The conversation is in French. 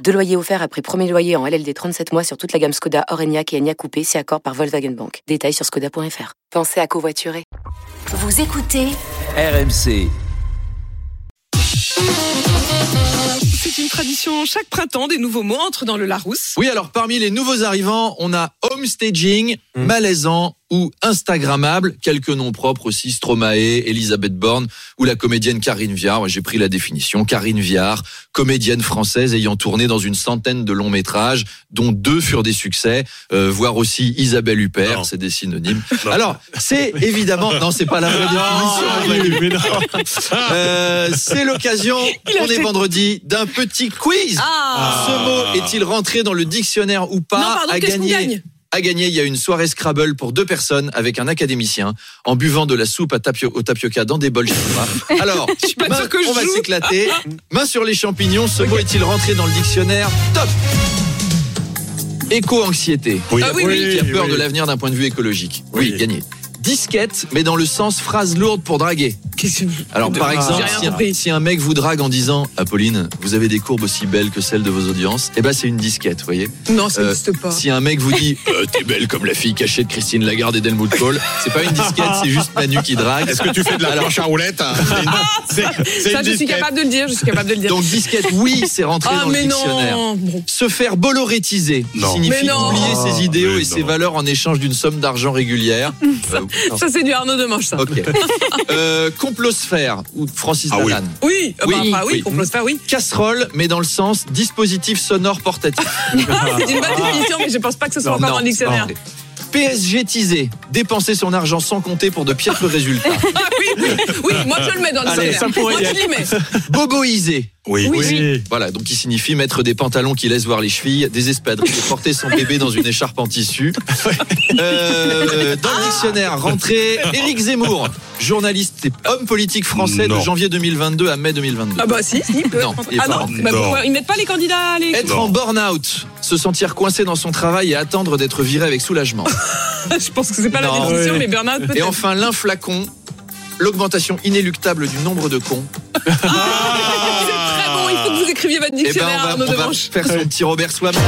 Deux loyers offerts après premier loyer en LLD 37 mois sur toute la gamme Skoda, Orenia et Enya Coupé, si accord par Volkswagen Bank. Détails sur skoda.fr. Pensez à covoiturer. Vous écoutez RMC. C'est une tradition chaque printemps, des nouveaux mots entrent dans le Larousse. Oui, alors parmi les nouveaux arrivants, on a homestaging, malaisant ou Instagrammable, quelques noms propres aussi, Stromae, Elisabeth Borne ou la comédienne Karine Viard. J'ai pris la définition. Karine Viard, comédienne française ayant tourné dans une centaine de longs métrages, dont deux furent des succès, euh, voire aussi Isabelle Huppert, c'est des synonymes. Alors, c'est évidemment, non, c'est pas la vraie définition. Euh, c'est l'occasion, on est vendredi, d'un petit quiz. Ah, Ce mot est-il rentré dans le dictionnaire ou pas Non, pardon, à qu'est-ce qu'on gagner gagne? À gagner, il y a une soirée Scrabble pour deux personnes avec un académicien en buvant de la soupe à tapio- au tapioca dans des bols chinois. Alors, suis pas main- sûre que je on va s'éclater. Main sur les champignons, ce mot est-il rentré dans le dictionnaire? Top Éco-anxiété. Oui. Ah oui, oui. Qui a peur de l'avenir d'un point de vue écologique. Oui, Oui. gagné. Disquette, mais dans le sens phrase lourde pour draguer. qu'est-ce que- Alors, par exemple, si un, compris. si un mec vous drague en disant Apolline, vous avez des courbes aussi belles que celles de vos audiences, eh ben c'est une disquette, vous voyez. Non, ça Euh, n'existe pas. Si un mec vous dit Euh, T'es belle comme la fille cachée de Christine Lagarde et d'Helmut Kohl, c'est pas une disquette, c'est juste Manu qui drague. Est-ce que tu fais de la Alors- planche à roulettes hein C'est c'est Ça, une je suis disquette. capable de le dire, je suis capable de le dire. Donc disquette, oui, c'est rentré ah, dans le mais dictionnaire. non. Se faire bollorétiser Non. signifie Mais non. oublier ses idéaux Mais et ses valeurs en échange d'une somme d'argent régulière. Euh, non. Ça, c'est du Arnaud de Manche, ça. Ok. Euh, complosphère ou Francis Ah oui. Lalanne. Oui, euh, Oui, bah, oui, oui. se faire, oui. Casserole, mais dans le sens dispositif sonore portatif. C'est une bonne définition, mais je pense pas que ce soit encore dans le dictionnaire. non. PSG teasé, dépenser son argent sans compter pour de piètres résultats. Ah oui, oui, moi je le mets dans le Allez, ça pourrait Moi y l'y mets. Boboisé. Oui. Oui. Voilà, donc qui signifie mettre des pantalons qui laissent voir les chevilles, des espadrilles et porter son bébé dans une écharpe en tissu. Euh, dans le dictionnaire, rentrée Éric Zemmour, journaliste et homme politique français Non. de janvier 2022 à mai 2022. Ah bah si, si. il peut Non, être- il est Ah pas non, rentré. bah, Non. pourquoi Ils mettent pas les candidats à les... Être Non. en burn-out, se sentir coincé dans son travail et attendre d'être viré avec soulagement. Je pense que c'est pas Non. la définition, Oui. mais Bernard Et peut-être. enfin l'inflacon, l'augmentation inéluctable du nombre de cons. C'est très bon, il faut que vous écriviez votre Eh ben dictionnaire, on va, Arnaud on va faire son petit Robert soi-même.